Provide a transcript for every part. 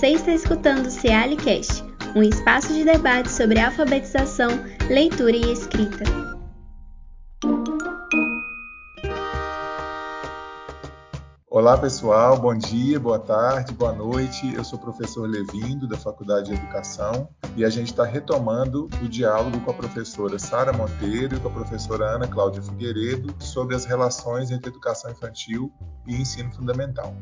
Você está escutando o Cealicast, um espaço de debate sobre alfabetização, leitura e escrita. Olá pessoal, bom dia, boa tarde, boa noite. Eu sou o professor Levindo, da Faculdade de Educação, e a gente está retomando o diálogo com a professora Sara Monteiro e com a professora Ana Cláudia Figueiredo sobre as relações entre educação infantil e ensino fundamental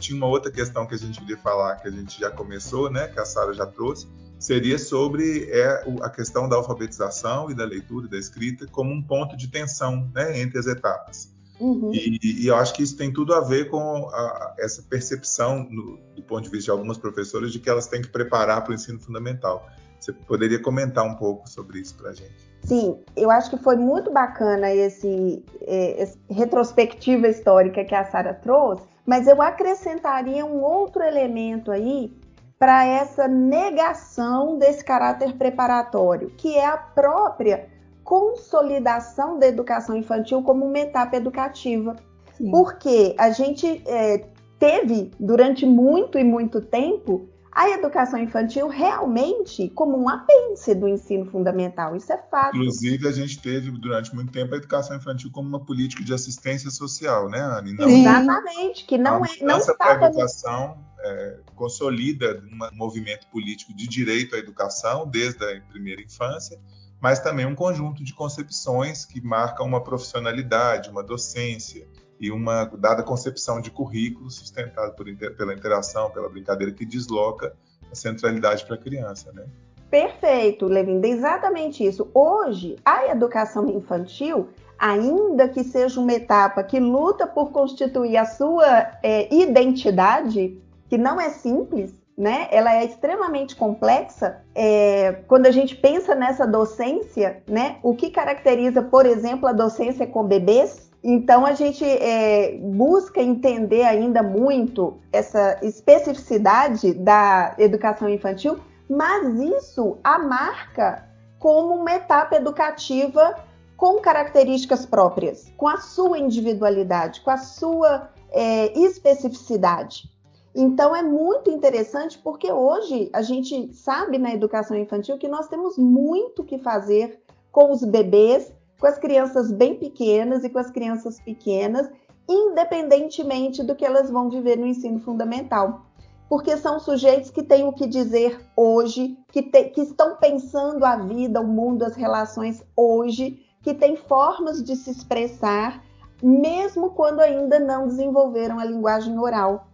tinha uma outra questão que a gente queria falar, que a gente já começou, né, que a Sara já trouxe, seria sobre é, a questão da alfabetização e da leitura e da escrita como um ponto de tensão né, entre as etapas. Uhum. E, e, eu acho que isso tem tudo a ver com a, essa percepção, no, do ponto de vista de algumas professoras, de que elas têm que preparar para o ensino fundamental. Você poderia comentar um pouco sobre isso para a gente? Sim, eu acho que foi muito bacana esse, é, esse retrospectiva histórica que a Sara trouxe, mas eu acrescentaria um outro elemento aí para essa negação desse caráter preparatório, que é a própria consolidação da educação infantil como uma etapa educativa. Sim. Porque a gente é, teve, durante muito e muito tempo, a educação infantil realmente como um apêndice do ensino fundamental. Isso é fato. Inclusive, a gente teve durante muito tempo a educação infantil como uma política de assistência social, né, Anne? Não, Exatamente, que não, é, não estava... A educação é, consolida um movimento político de direito à educação desde a primeira infância, mas também um conjunto de concepções que marcam uma profissionalidade, uma docência, e uma dada concepção de currículo sustentado por, pela interação, pela brincadeira, que desloca a centralidade para a criança, né? Perfeito, Levinda, exatamente isso. Hoje, a educação infantil, ainda que seja uma etapa que luta por constituir a sua é, identidade, que não é simples, né? Ela é extremamente complexa. É, quando a gente pensa nessa docência, né? O que caracteriza, por exemplo, a docência com bebês então a gente é, busca entender ainda muito essa especificidade da educação infantil, mas isso a marca como uma etapa educativa com características próprias, com a sua individualidade, com a sua é, especificidade. Então é muito interessante porque hoje a gente sabe na educação infantil que nós temos muito que fazer com os bebês com as crianças bem pequenas e com as crianças pequenas, independentemente do que elas vão viver no ensino fundamental. Porque são sujeitos que têm o que dizer hoje, que, te, que estão pensando a vida, o mundo, as relações hoje, que têm formas de se expressar, mesmo quando ainda não desenvolveram a linguagem oral.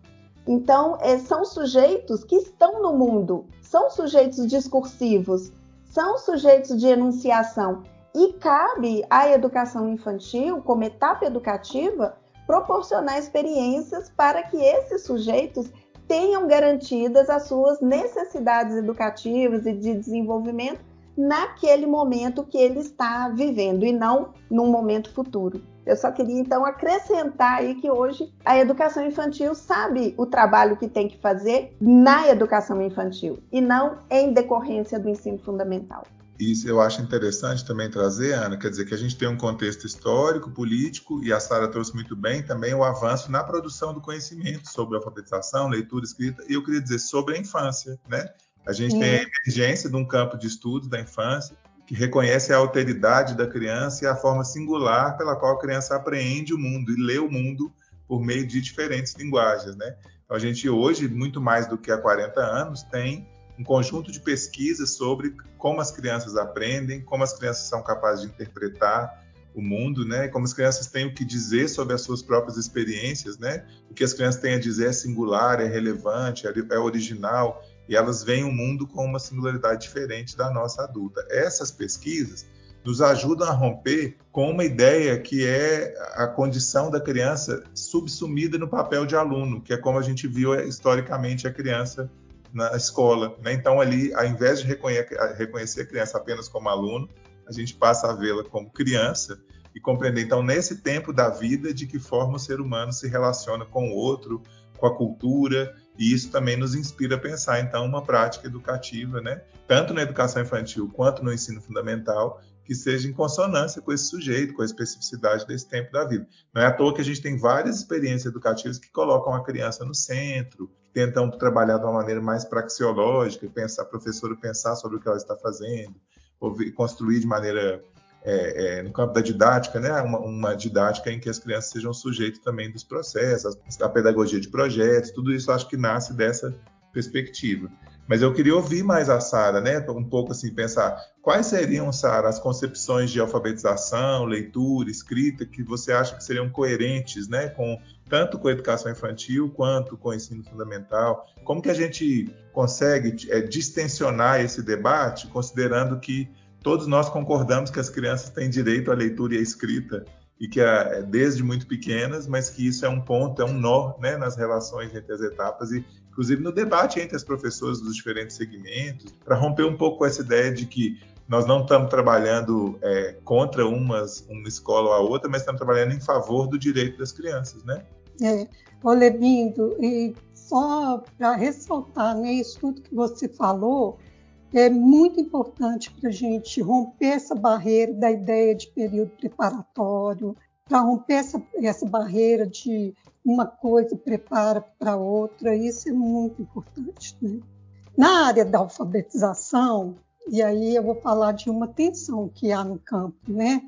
Então, é, são sujeitos que estão no mundo, são sujeitos discursivos, são sujeitos de enunciação e cabe à educação infantil, como etapa educativa, proporcionar experiências para que esses sujeitos tenham garantidas as suas necessidades educativas e de desenvolvimento naquele momento que ele está vivendo e não num momento futuro. Eu só queria então acrescentar aí que hoje a educação infantil sabe o trabalho que tem que fazer na educação infantil e não em decorrência do ensino fundamental isso eu acho interessante também trazer, Ana, quer dizer que a gente tem um contexto histórico, político, e a Sara trouxe muito bem também o avanço na produção do conhecimento sobre alfabetização, leitura, escrita, e eu queria dizer sobre a infância, né? A gente tem a emergência de um campo de estudos da infância que reconhece a alteridade da criança e a forma singular pela qual a criança apreende o mundo e lê o mundo por meio de diferentes linguagens, né? Então a gente hoje, muito mais do que há 40 anos, tem um conjunto de pesquisas sobre como as crianças aprendem, como as crianças são capazes de interpretar o mundo, né? Como as crianças têm o que dizer sobre as suas próprias experiências, né? O que as crianças têm a dizer é singular, é relevante, é, é original e elas veem o mundo com uma singularidade diferente da nossa adulta. Essas pesquisas nos ajudam a romper com uma ideia que é a condição da criança subsumida no papel de aluno, que é como a gente viu historicamente a criança na escola. Né? Então, ali, ao invés de reconhecer a criança apenas como aluno, a gente passa a vê-la como criança e compreender, então, nesse tempo da vida, de que forma o ser humano se relaciona com o outro, com a cultura, e isso também nos inspira a pensar, então, uma prática educativa, né? tanto na educação infantil quanto no ensino fundamental, que seja em consonância com esse sujeito, com a especificidade desse tempo da vida. Não é à toa que a gente tem várias experiências educativas que colocam a criança no centro, tentam trabalhar de uma maneira mais praxeológica, pensar, a professora pensar sobre o que ela está fazendo, construir de maneira é, é, no campo da didática, né, uma, uma, didática em que as crianças sejam sujeitos também dos processos, a, a pedagogia de projetos, tudo isso acho que nasce dessa perspectiva. Mas eu queria ouvir mais a Sara, né? Um pouco assim, pensar quais seriam, Sara, as concepções de alfabetização, leitura, escrita que você acha que seriam coerentes, né? Com tanto com a educação infantil quanto com o ensino fundamental. Como que a gente consegue é, distensionar esse debate, considerando que todos nós concordamos que as crianças têm direito à leitura e à escrita e que é desde muito pequenas, mas que isso é um ponto, é um nó né, nas relações entre as etapas e inclusive no debate entre as professoras dos diferentes segmentos, para romper um pouco essa ideia de que nós não estamos trabalhando é, contra umas, uma escola ou a outra, mas estamos trabalhando em favor do direito das crianças, né? É, e só para ressaltar né, isso tudo que você falou, é muito importante para a gente romper essa barreira da ideia de período preparatório, para romper essa, essa barreira de uma coisa prepara para outra, isso é muito importante. Né? Na área da alfabetização, e aí eu vou falar de uma tensão que há no campo, né?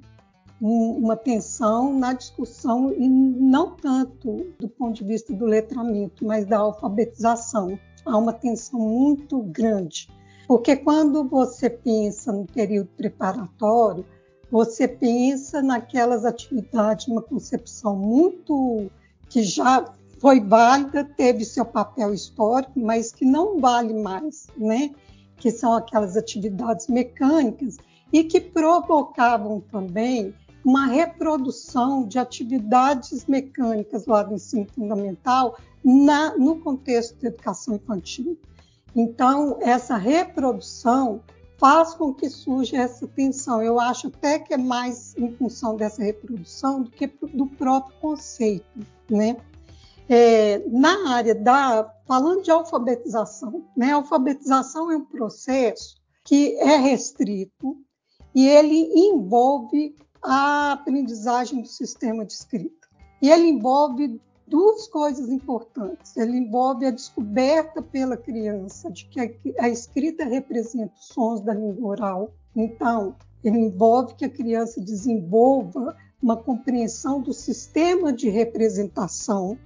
uma tensão na discussão, e não tanto do ponto de vista do letramento, mas da alfabetização. Há uma tensão muito grande porque quando você pensa no período preparatório, você pensa naquelas atividades, uma concepção muito que já foi válida, teve seu papel histórico, mas que não vale mais, né? Que são aquelas atividades mecânicas e que provocavam também uma reprodução de atividades mecânicas lá do ensino fundamental na, no contexto da educação infantil. Então, essa reprodução faz com que surja essa tensão. Eu acho até que é mais em função dessa reprodução do que do próprio conceito, né? É, na área da, falando de alfabetização, né? A alfabetização é um processo que é restrito e ele envolve a aprendizagem do sistema de escrita. E ele envolve duas coisas importantes. Ele envolve a descoberta pela criança de que a, escrita representa os sons da língua oral. Então, ele envolve que a criança desenvolva uma compreensão do sistema de representação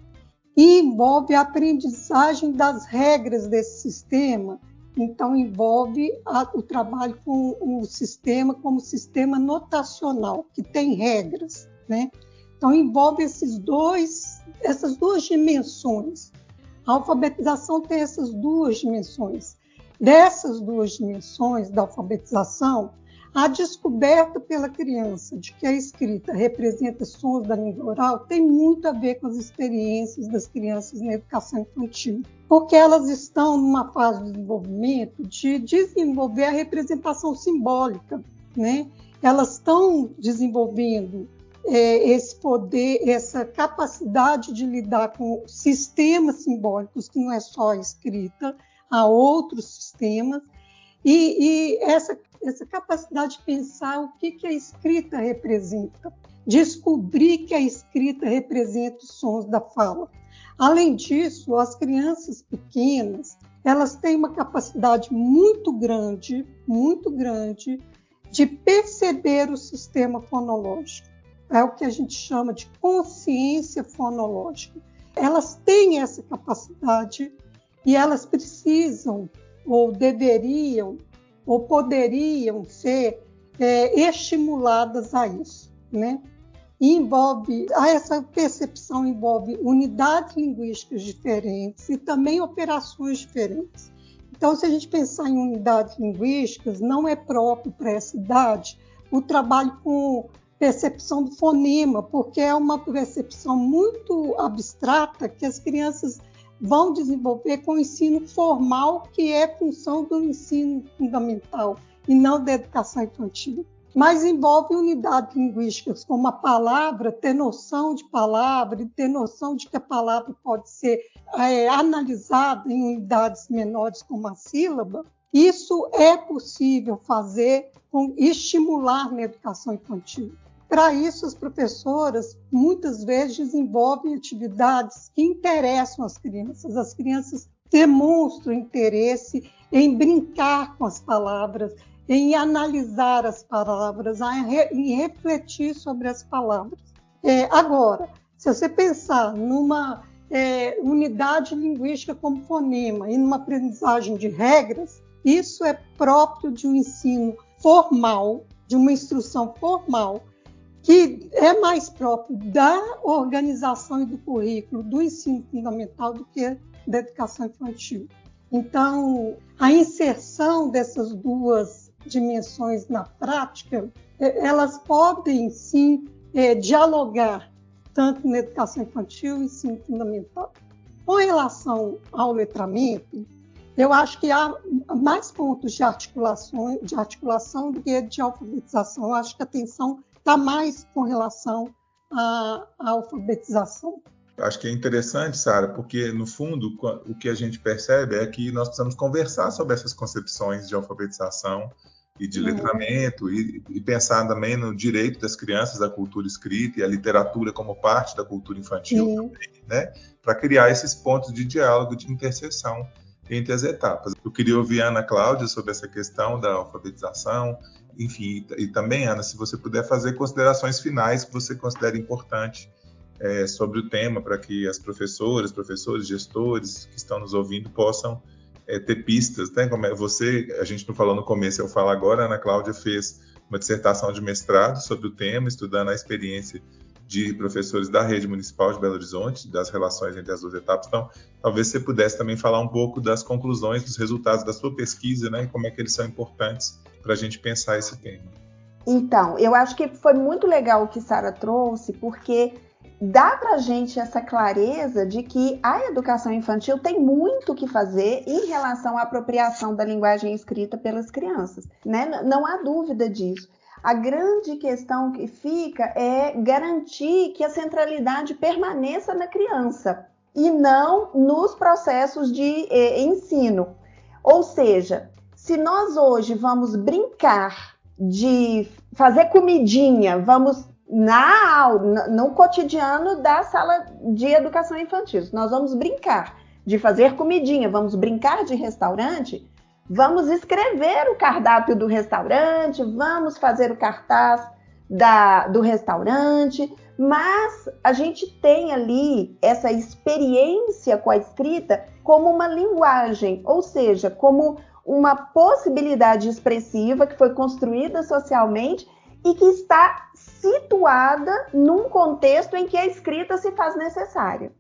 e envolve a aprendizagem das regras desse sistema. Então, envolve a, o trabalho com o sistema como sistema notacional, que tem regras. Né? Então, envolve esses dois essas duas dimensões. A alfabetização tem essas duas dimensões. Dessas duas dimensões da alfabetização, a descoberta pela criança de que a escrita representa sons da língua oral tem muito a ver com as experiências das crianças na educação infantil, porque elas estão numa fase de desenvolvimento de desenvolver a representação simbólica, né? Elas estão desenvolvendo é, esse poder, essa capacidade de lidar com sistemas simbólicos, que não é só a escrita, há outros sistemas, e, e essa, essa capacidade de pensar o que, que a escrita representa, descobrir que a escrita representa os sons da fala. Além disso, as crianças pequenas, elas têm uma capacidade muito grande, muito grande, de perceber o sistema fonológico é o que a gente chama de consciência fonológica. Elas têm essa capacidade e elas precisam, ou deveriam, ou poderiam ser é, estimuladas a isso, né? Envolve, essa percepção envolve unidades linguísticas diferentes e também operações diferentes. Então, se a gente pensar em unidades linguísticas, não é próprio para essa idade o trabalho com percepção do fonema, porque é uma percepção muito abstrata que as crianças vão desenvolver com o ensino formal, que é função do ensino fundamental e não da educação infantil. Mas envolve unidades linguísticas, como a palavra, ter noção de palavra ter noção de que a palavra pode ser é, analisada em unidades menores, como a sílaba. Isso é possível fazer com estimular na educação infantil. Para isso, as professoras muitas vezes desenvolvem atividades que interessam as crianças. As crianças demonstram interesse em brincar com as palavras, em analisar as palavras, em refletir sobre as palavras. É, agora, se você pensar numa é, unidade linguística como fonema e numa aprendizagem de regras, isso é próprio de um ensino formal, de uma instrução formal, que é mais próprio da organização e do currículo do ensino fundamental do que da educação infantil. Então, a inserção dessas duas dimensões na prática, é, elas podem sim é, dialogar tanto na educação infantil e ensino fundamental. Com relação ao letramento, eu acho que há mais pontos de articulação, de articulação do que de alfabetização. Eu acho que a atenção está mais com relação à, à alfabetização. Acho que é interessante, Sara, porque no fundo o que a gente percebe é que nós precisamos conversar sobre essas concepções de alfabetização e de uhum. letramento e, e, pensar também no direito das crianças à cultura escrita e à literatura como parte da cultura infantil também, né? Para criar esses pontos de diálogo, de interseção entre as etapas. Eu queria ouvir a Ana Cláudia sobre essa questão da alfabetização, enfim, e, e também, Ana, se você puder fazer considerações finais que você considera importante é, sobre o tema, para que as professoras, professores, gestores que estão nos ouvindo possam é, ter pistas, né? Como é, você, a gente não falou no começo, eu falo agora, a Ana Cláudia fez uma dissertação de mestrado sobre o tema, estudando a experiência de professores da rede municipal de Belo Horizonte, das relações entre as duas etapas. Então, talvez você pudesse também falar um pouco das conclusões, dos resultados da sua pesquisa, né? E como é que eles são importantes para a gente pensar esse tema. Então, eu acho que foi muito legal o que Sara trouxe, porque dá para a gente essa clareza de que a educação infantil tem muito que fazer em relação à apropriação da linguagem escrita pelas crianças, né? Não há dúvida disso. A grande questão que fica é garantir que a centralidade permaneça na criança e não nos processos de eh, ensino. Ou seja, se nós hoje vamos brincar de fazer comidinha, vamos na no cotidiano da sala de educação infantil. Nós vamos brincar de fazer comidinha, vamos brincar de restaurante, vamos escrever o cardápio do restaurante, vamos fazer o cartaz da, do restaurante, mas a gente tem ali essa experiência com a escrita como uma linguagem, ou seja, como uma possibilidade expressiva que foi construída socialmente e que está situada num contexto em que a escrita se faz necessária.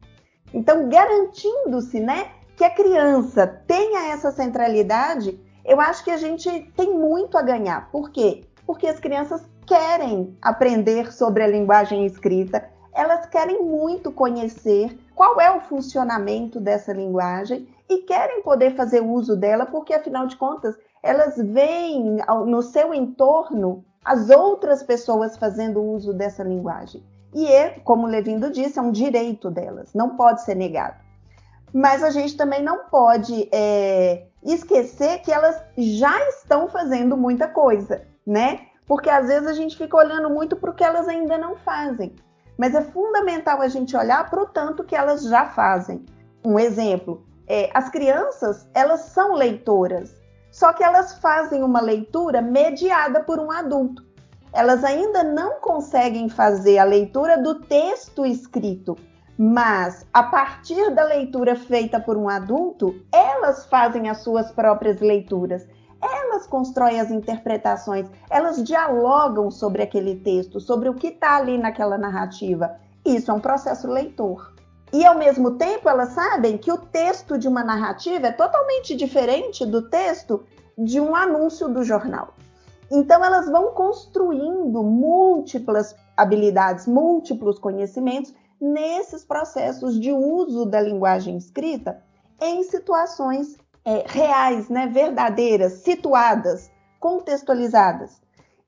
Então, garantindo-se, né, que a criança tenha essa centralidade, eu acho que a gente tem muito a ganhar. Por quê? Porque as crianças querem aprender sobre a linguagem escrita, elas querem muito conhecer qual é o funcionamento dessa linguagem e querem poder fazer uso dela, porque afinal de contas, elas veem no seu entorno as outras pessoas fazendo uso dessa linguagem. E é, como Levindo disse, é um direito delas, não pode ser negado. Mas a gente também não pode é, esquecer que elas já estão fazendo muita coisa, né? Porque às vezes a gente fica olhando muito para o que elas ainda não fazem. Mas é fundamental a gente olhar para o tanto que elas já fazem. Um exemplo, é, as crianças, elas são leitoras, só que elas fazem uma leitura mediada por um adulto. Elas ainda não conseguem fazer a leitura do texto escrito, mas a partir da leitura feita por um adulto, elas fazem as suas próprias leituras. Elas constroem as interpretações, elas dialogam sobre aquele texto, sobre o que está ali naquela narrativa. Isso é um processo leitor. E ao mesmo tempo, elas sabem que o texto de uma narrativa é totalmente diferente do texto de um anúncio do jornal. Então, elas vão construindo múltiplas habilidades, múltiplos conhecimentos nesses processos de uso da linguagem escrita em situações é, reais, né, verdadeiras, situadas, contextualizadas.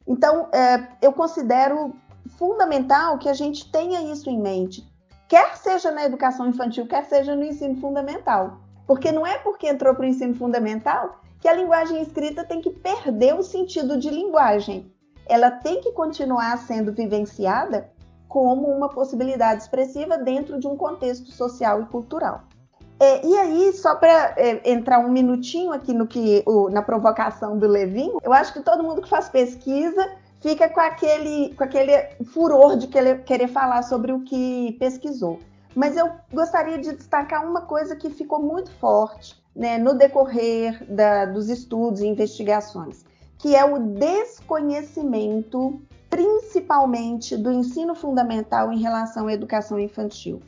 Então, é, eu considero fundamental que a gente tenha isso em mente quer seja na educação infantil, quer seja no ensino fundamental. Porque não é porque entrou para o ensino fundamental que a linguagem escrita tem que perder o sentido de linguagem. ela tem que continuar sendo vivenciada como uma possibilidade expressiva dentro de um contexto social e cultural. É, e aí, só para é, entrar um minutinho aqui no que o, na provocação do Levin, eu acho que todo mundo que faz pesquisa fica com aquele, com aquele furor de querer, querer falar sobre o que pesquisou. Mas eu gostaria de destacar uma coisa que ficou muito forte né, no decorrer da, dos estudos e investigações, que é o desconhecimento, principalmente do ensino fundamental em relação à educação infantil.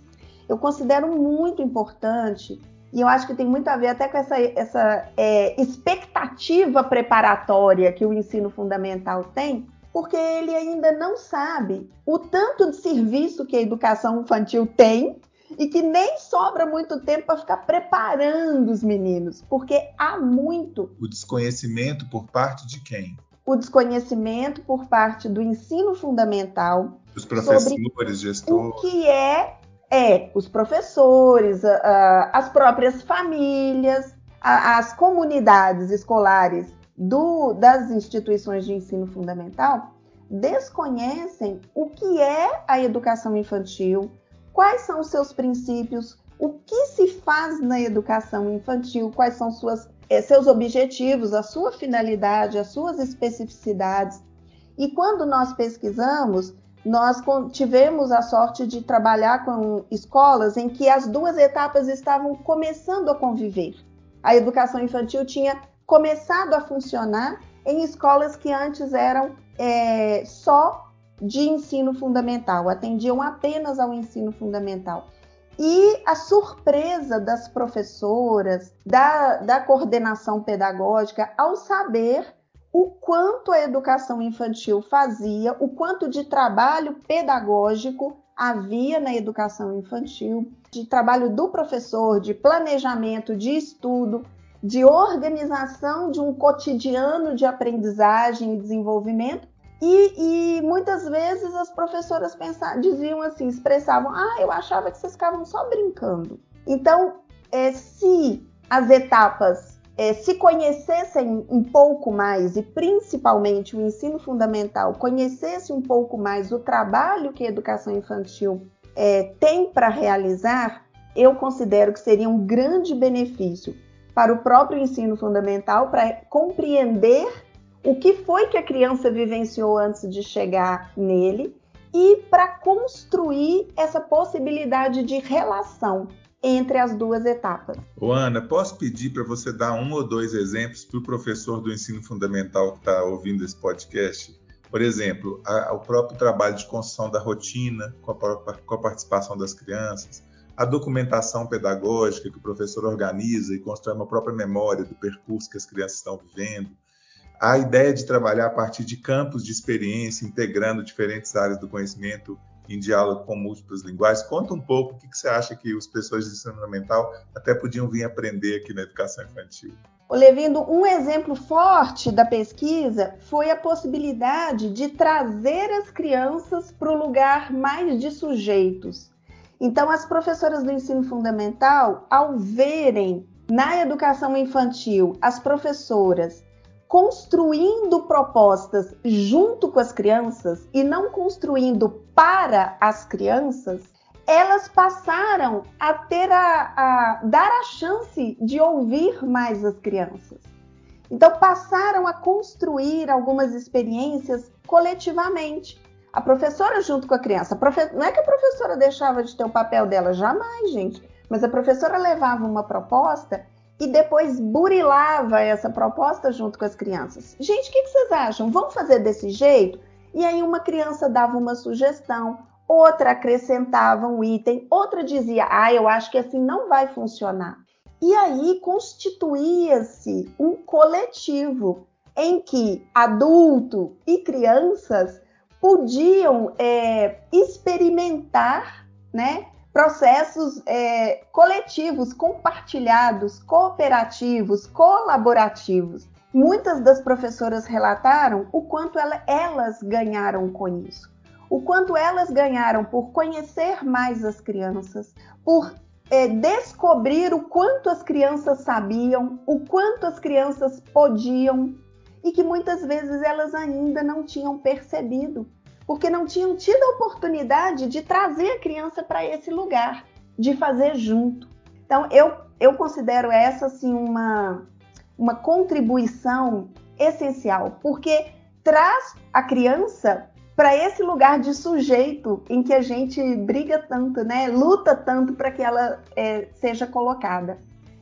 Eu considero muito importante e eu acho que tem muito a ver até com essa, essa é, expectativa preparatória que o ensino fundamental tem, porque ele ainda não sabe o tanto de serviço que a educação infantil tem e que nem sobra muito tempo para ficar preparando os meninos, porque há muito. O desconhecimento por parte de quem? O desconhecimento por parte do ensino fundamental. Os professores, gestores. O que é, é os professores, as próprias famílias, as comunidades escolares do, das instituições de ensino fundamental desconhecem o que é a educação infantil, quais são os seus princípios, o que se faz na educação infantil, quais são suas, seus objetivos, a sua finalidade, as suas especificidades. E quando nós pesquisamos, nós tivemos a sorte de trabalhar com escolas em que as duas etapas estavam começando a conviver. A educação infantil tinha começado a funcionar em escolas que antes eram é, só de ensino fundamental, atendiam apenas ao ensino fundamental. E a surpresa das professoras, da, da coordenação pedagógica, ao saber o quanto a educação infantil fazia, o quanto de trabalho pedagógico havia na educação infantil, de trabalho do professor, de planejamento, de estudo, de organização de um cotidiano de aprendizagem e desenvolvimento e, e, muitas vezes as professoras pensavam, diziam assim, expressavam, ah, eu achava que vocês ficavam só brincando. Então, é, se as etapas é, se conhecessem um pouco mais, e principalmente o ensino fundamental conhecesse um pouco mais o trabalho que a educação infantil é, tem para realizar, eu considero que seria um grande benefício para o próprio ensino fundamental, para compreender o que foi que a criança vivenciou antes de chegar nele e para construir essa possibilidade de relação entre as duas etapas. Ô Ana, posso pedir para você dar um ou dois exemplos para o professor do ensino fundamental que está ouvindo esse podcast? Por exemplo, a, o próprio trabalho de construção da rotina com a, com a participação das crianças, a documentação pedagógica que o professor organiza e constrói uma própria memória do percurso que as crianças estão vivendo, a ideia de trabalhar a partir de campos de experiência, integrando diferentes áreas do conhecimento em diálogo com múltiplas linguagens. Conta um pouco o que, você acha que os pessoas de ensino fundamental até podiam vir aprender aqui na educação infantil. Levindo, um exemplo forte da pesquisa foi a possibilidade de trazer as crianças para o lugar mais de sujeitos. Então, as professoras do ensino fundamental, ao verem na educação infantil as professoras construindo propostas junto com as crianças e não construindo para as crianças, elas passaram a ter a, a dar a chance de ouvir mais as crianças. Então passaram a construir algumas experiências coletivamente. A professora junto com a criança. A. Não é que a professora deixava de ter o papel dela, jamais, gente. Mas a professora levava uma proposta e depois burilava essa proposta junto com as crianças. Gente, o que, que vocês acham? Vamos fazer desse jeito? E aí uma criança dava uma sugestão, outra acrescentava um item, outra dizia: "Ah, eu acho que assim não vai funcionar". E aí constituía-se um coletivo em que adulto e crianças podiam é, experimentar, né, processos é, coletivos, compartilhados, cooperativos, colaborativos. Muitas das professoras relataram o quanto ela, elas ganharam com isso, o quanto elas ganharam por conhecer mais as crianças, por é, descobrir o quanto as crianças sabiam, o quanto as crianças podiam. e que muitas vezes elas ainda não tinham percebido, porque não tinham tido a oportunidade de trazer a criança para esse lugar, de fazer junto. Então, eu, eu considero essa assim uma, uma contribuição essencial, porque traz a criança para esse lugar de sujeito em que a gente briga tanto, né? Luta tanto para que ela é, seja colocada.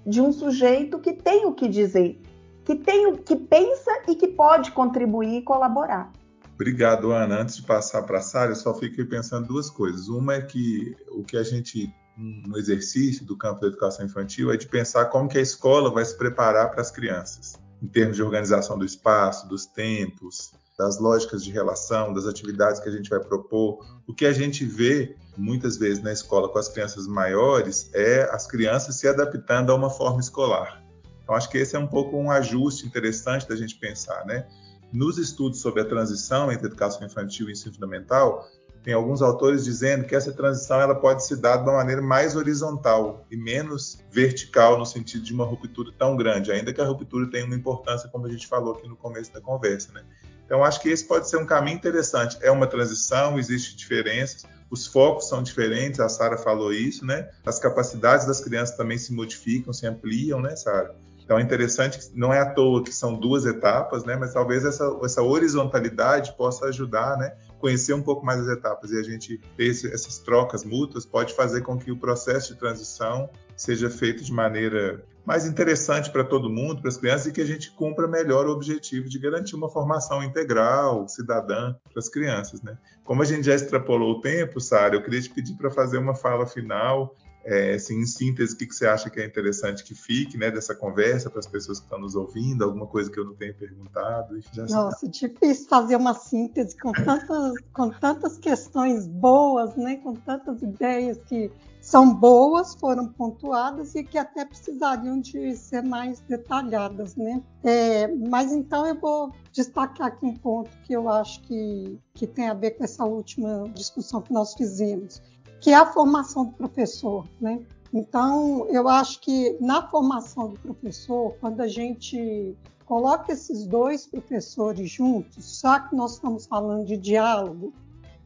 De um sujeito que tem o que dizer, que tem o que pensa e que pode contribuir e colaborar. Obrigado, Ana. Antes de passar para a Sara, eu só fiquei pensando duas coisas. Uma é que o que a gente um exercício do campo da educação infantil é de pensar como que a escola vai se preparar para as crianças, em termos de organização do espaço, dos tempos, das lógicas de relação, das atividades que a gente vai propor. O que a gente vê muitas vezes na escola com as crianças maiores é as crianças se adaptando a uma forma escolar. Então, acho que esse é um pouco um ajuste interessante da gente pensar, né? Nos estudos sobre a transição entre educação infantil e ensino fundamental, tem alguns autores dizendo que essa transição ela pode se dar de uma maneira mais horizontal e menos vertical no sentido de uma ruptura tão grande, ainda que a ruptura tenha uma importância, como a gente falou aqui no começo da conversa, né? Então, acho que esse pode ser um caminho interessante. É uma transição, existem diferenças, os focos são diferentes, a Sara falou isso, né? As capacidades das crianças também se modificam, se ampliam, né, Sara? Então é interessante que não é à toa que são duas etapas, né? Mas talvez essa, essa horizontalidade possa ajudar, né? Conhecer um pouco mais as etapas e a gente ter esse, essas trocas mútuas pode fazer com que o processo de transição seja feito de maneira mais interessante para todo mundo, para as crianças, e que a gente cumpra melhor o objetivo de garantir uma formação integral, cidadã para as crianças. Né? Como a gente já extrapolou o tempo, Sara, eu queria te pedir para fazer uma fala final é, assim, em síntese, o que, que você acha que é interessante que fique né, dessa conversa para as pessoas que estão nos ouvindo? Alguma coisa que eu não tenha perguntado? Nossa, difícil fazer uma síntese com tantas, com tantas questões boas, né, com tantas ideias que são boas, foram pontuadas e que até precisariam de ser mais detalhadas, né? É, mas então eu vou destacar aqui um ponto que eu acho que, que tem a ver com essa última discussão que nós fizemos que é a formação do professor, né? Então, eu acho que na formação do professor, quando a gente coloca esses dois professores juntos, só que nós estamos falando de diálogo,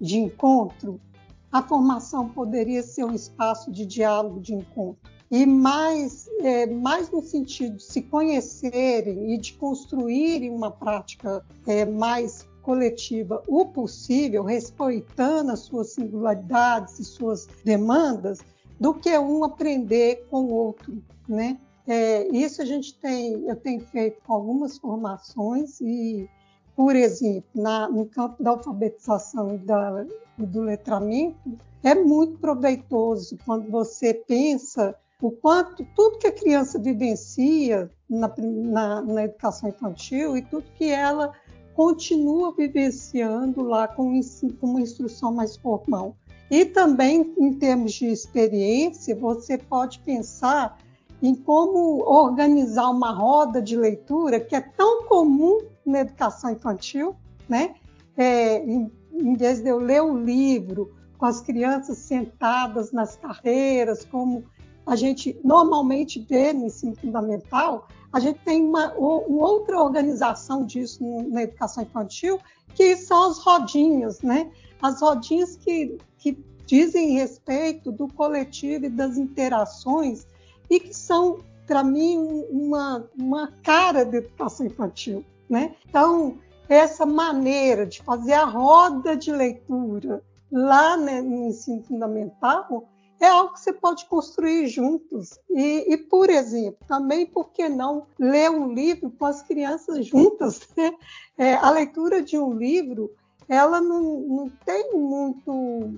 de encontro, a formação poderia ser um espaço de diálogo, de encontro. E mais, é, mais no sentido de se conhecerem e de construírem uma prática é, mais coletiva o possível, respeitando as suas singularidades e suas demandas, do que um aprender com o outro, né? É, isso a gente tem, eu tenho feito com algumas formações e, por exemplo, na, no campo da alfabetização e, da, e do letramento, é muito proveitoso quando você pensa o quanto tudo que a criança vivencia na, na, na educação infantil e tudo que ela continua vivenciando lá com, uma instrução mais formal. E também, em termos de experiência, você pode pensar em como organizar uma roda de leitura que é tão comum na educação infantil, né? É, em, em vez de eu ler um livro com as crianças sentadas nas carreiras, como a gente normalmente vê no ensino fundamental, a gente tem uma, uma outra organização disso na educação infantil, que são as rodinhas, né? As rodinhas que, que dizem respeito do coletivo e das interações e que são, para mim, uma, uma cara da educação infantil, né? Então, essa maneira de fazer a roda de leitura lá né, no ensino fundamental é algo que você pode construir juntos. E, e, por exemplo, também por que não ler um livro com as crianças juntas? Né? É, a leitura de um livro ela não, não tem muito,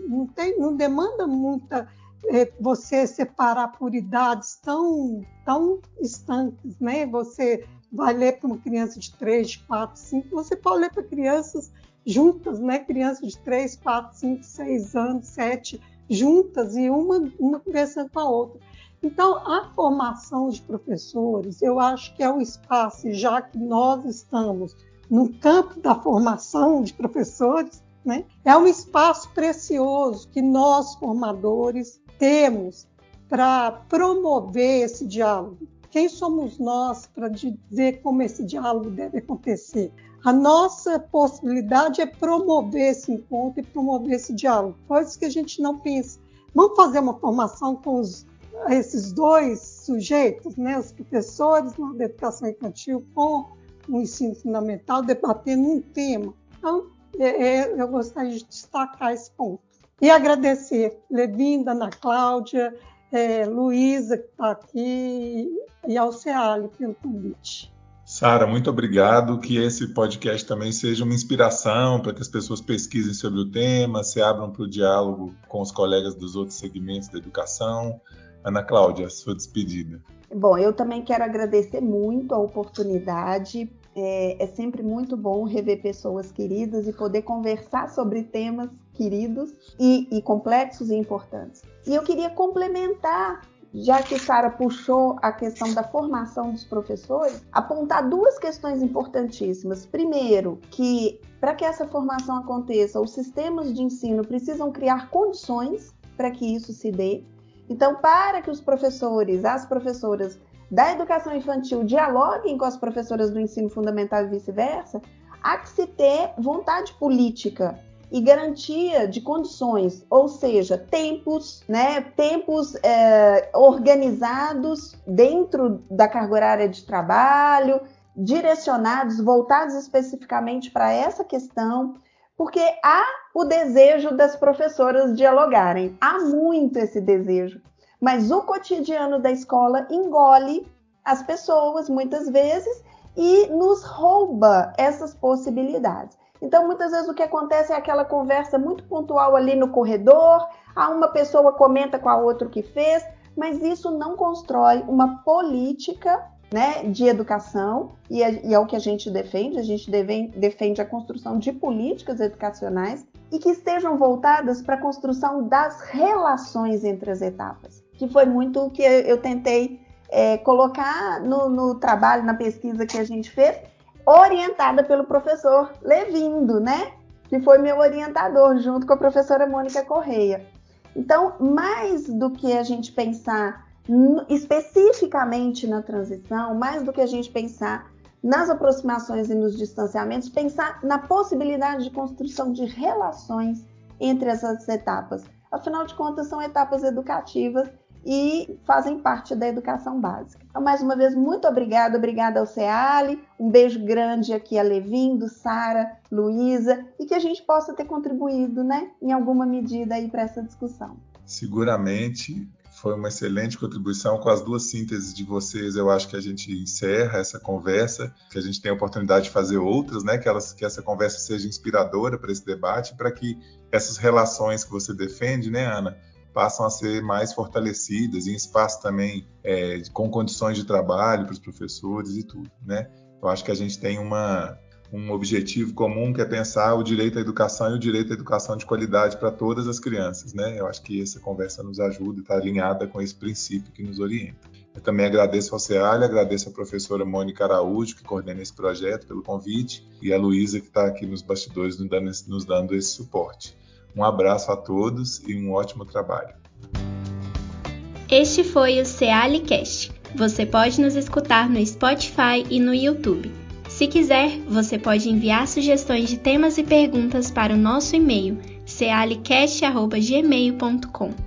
não, tem, não demanda muita é, você separar por idades tão, tão estanques, né? Você vai ler para uma criança de 3, de 4, 5, você pode ler para crianças juntas, né? Crianças de 3, 4, 5, 6 anos, 7 juntas e uma, uma conversando com a outra. Então, a formação de professores, eu acho que é o espaço, já que nós estamos no campo da formação de professores, né, é um espaço precioso que nós, formadores, temos para promover esse diálogo, quem somos nós para dizer como esse diálogo deve acontecer? A nossa possibilidade é promover esse encontro e promover esse diálogo, coisas que a gente não pensa. Vamos fazer uma formação com os, esses dois sujeitos, né, os professores na educação infantil com o ensino fundamental, debatendo um tema. Então, é, é, eu gostaria de destacar esse ponto. E agradecer Levinda, Ana Cláudia, é, Luísa, que está aqui, e ao CEALI pelo convite. Sara, muito obrigado. Que esse podcast também seja uma inspiração para que as pessoas pesquisem sobre o tema, se abram para o diálogo com os colegas dos outros segmentos da educação. Ana Cláudia, sua despedida. Bom, eu também quero agradecer muito a oportunidade. É, é, sempre muito bom rever pessoas queridas e poder conversar sobre temas queridos e, e complexos e importantes. E eu queria complementar já que Sara puxou a questão da formação dos professores, apontar duas questões importantíssimas. Primeiro, que para que essa formação aconteça, os sistemas de ensino precisam criar condições para que isso se dê. Então, para que os professores, as professoras da educação infantil dialoguem com as professoras do ensino fundamental e vice-versa, há que se ter vontade política e garantia de condições, ou seja, tempos, né, tempos é, organizados dentro da carga horária de trabalho, direcionados, voltados especificamente para essa questão, porque há o desejo das professoras dialogarem, há muito esse desejo, mas o cotidiano da escola engole as pessoas muitas vezes e nos rouba essas possibilidades. Então, muitas vezes o que acontece é aquela conversa muito pontual ali no corredor, a uma pessoa comenta com a outra o que fez, mas isso não constrói uma política né, de educação, e é, e é, o que a gente defende, a gente deve, defende a construção de políticas educacionais e que estejam voltadas para a construção das relações entre as etapas que foi muito o que eu tentei é, colocar no, no, trabalho, na pesquisa que a gente fez, orientada pelo professor Levindo, né? Que foi meu orientador, junto com a professora Mônica Correia. Então, mais do que a gente pensar especificamente na transição, mais do que a gente pensar nas aproximações e nos distanciamentos, pensar na possibilidade de construção de relações entre essas etapas. Afinal de contas, são etapas educativas e fazem parte da educação básica. Então, mais uma vez, muito obrigada, obrigada ao CEALI, um beijo grande aqui a Levindo, Sara, Luísa, e que a gente possa ter contribuído, né, em alguma medida aí para essa discussão. Seguramente foi uma excelente contribuição com as duas sínteses de vocês. Eu acho que a gente encerra essa conversa, que a gente tem a oportunidade de fazer outras, né? Que, elas, que essa conversa seja inspiradora para esse debate, para que essas relações que você defende, né, Ana, passam a ser mais fortalecidas, em espaço também é, com condições de trabalho para os professores e tudo, né? Eu acho que a gente tem uma, um objetivo comum que é pensar o direito à educação e o direito à educação de qualidade para todas as crianças, né? Eu acho que essa conversa nos ajuda, está alinhada com esse princípio que nos orienta. Eu também agradeço ao CEAL, agradeço a professora Mônica Araújo, que coordena esse projeto, pelo convite, e a Luísa, que está aqui nos bastidores nos dando esse suporte. Um abraço a todos e um ótimo trabalho. Este foi o Cealicast. Você pode nos escutar no Spotify e no YouTube. Se quiser, você pode enviar sugestões de temas e perguntas para o nosso e-mail cealicast.gmail.com.